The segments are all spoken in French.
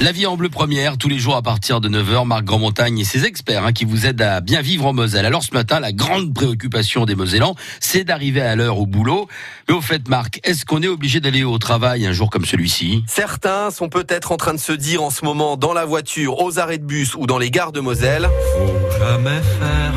La vie en bleu première, tous les jours à partir de 9h, Marc Grandmontagne et ses experts hein, qui vous aident à bien vivre en Moselle. Alors ce matin, la grande préoccupation des Mosellans, c'est d'arriver à l'heure au boulot. Mais au fait, Marc, est-ce qu'on est obligé d'aller au travail un jour comme celui-ci? Certains sont peut-être en train de se dire en ce moment dans la voiture, aux arrêts de bus ou dans les gares de Moselle. Faut jamais faire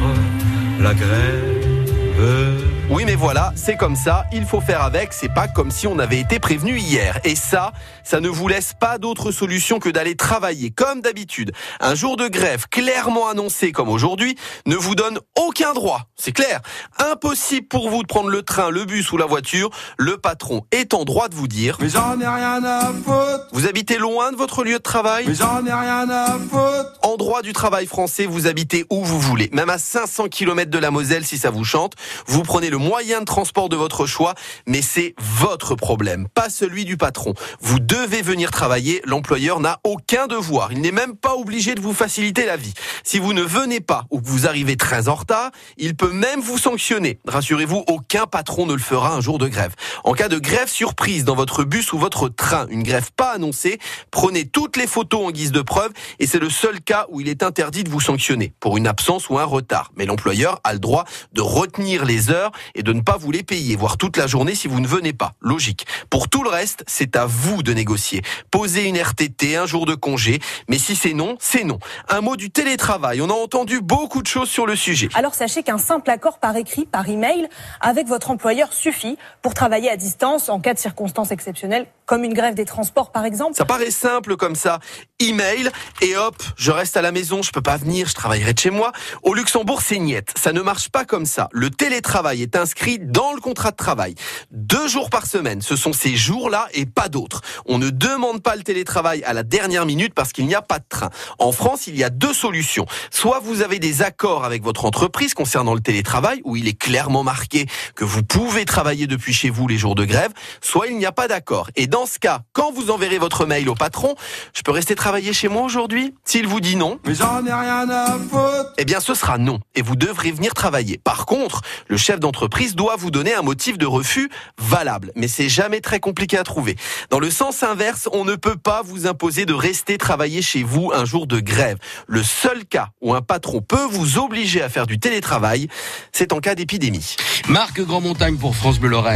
la grève. Mais voilà, c'est comme ça, il faut faire avec, c'est pas comme si on avait été prévenu hier. Et ça, ça ne vous laisse pas d'autre solution que d'aller travailler. Comme d'habitude. Un jour de grève clairement annoncé comme aujourd'hui ne vous donne aucun droit, c'est clair. Impossible pour vous de prendre le train, le bus ou la voiture, le patron est en droit de vous dire. Mais j'en ai rien à foutre. Vous habitez loin de votre lieu de travail? Mais j'en ai rien à foutre. En droit du travail français, vous habitez où vous voulez, même à 500 km de la Moselle si ça vous chante. Vous prenez le moyen de transport de votre choix, mais c'est votre problème, pas celui du patron. Vous devez venir travailler, l'employeur n'a aucun devoir, il n'est même pas obligé de vous faciliter la vie. Si vous ne venez pas ou que vous arrivez très en retard, il peut même vous sanctionner. Rassurez-vous, aucun patron ne le fera un jour de grève. En cas de grève surprise dans votre bus ou votre train, une grève pas annoncée, prenez toutes les photos en guise de preuve et c'est le seul cas où il est interdit de vous sanctionner pour une absence ou un retard. Mais l'employeur a le droit de retenir les heures et de ne pas vous les payer, voire toute la journée si vous ne venez pas. Logique. Pour tout le reste, c'est à vous de négocier. Posez une RTT, un jour de congé, mais si c'est non, c'est non. Un mot du télétravail. On a entendu beaucoup de choses sur le sujet. Alors sachez qu'un simple accord par écrit, par email, avec votre employeur suffit pour travailler à distance en cas de circonstances exceptionnelles, comme une grève des transports par exemple. Ça paraît simple comme ça. Email et hop, je reste à la maison, je peux pas venir, je travaillerai de chez moi. Au Luxembourg, c'est niette. Ça ne marche pas comme ça. Le télétravail est inscrit dans le contrat de travail. Deux jours par semaine, ce sont ces jours-là et pas d'autres. On ne demande pas le télétravail à la dernière minute parce qu'il n'y a pas de train. En France, il y a deux solutions. Soit vous avez des accords avec votre entreprise concernant le télétravail, où il est clairement marqué que vous pouvez travailler depuis chez vous les jours de grève, soit il n'y a pas d'accord. Et dans ce cas, quand vous enverrez votre mail au patron, je peux rester travailler chez moi aujourd'hui S'il vous dit non, Mais j'en ai rien à foutre eh bien ce sera non et vous devrez venir travailler. Par contre, le chef d'entreprise doit vous donner un motif de refus valable, mais c'est jamais très compliqué à trouver. Dans le sens inverse, on ne peut pas vous imposer de rester travailler chez vous un jour de grève. Le seul cas où un patron peut vous obliger à faire du télétravail, c'est en cas d'épidémie. Marc Grandmontagne pour France Bleu Lorraine.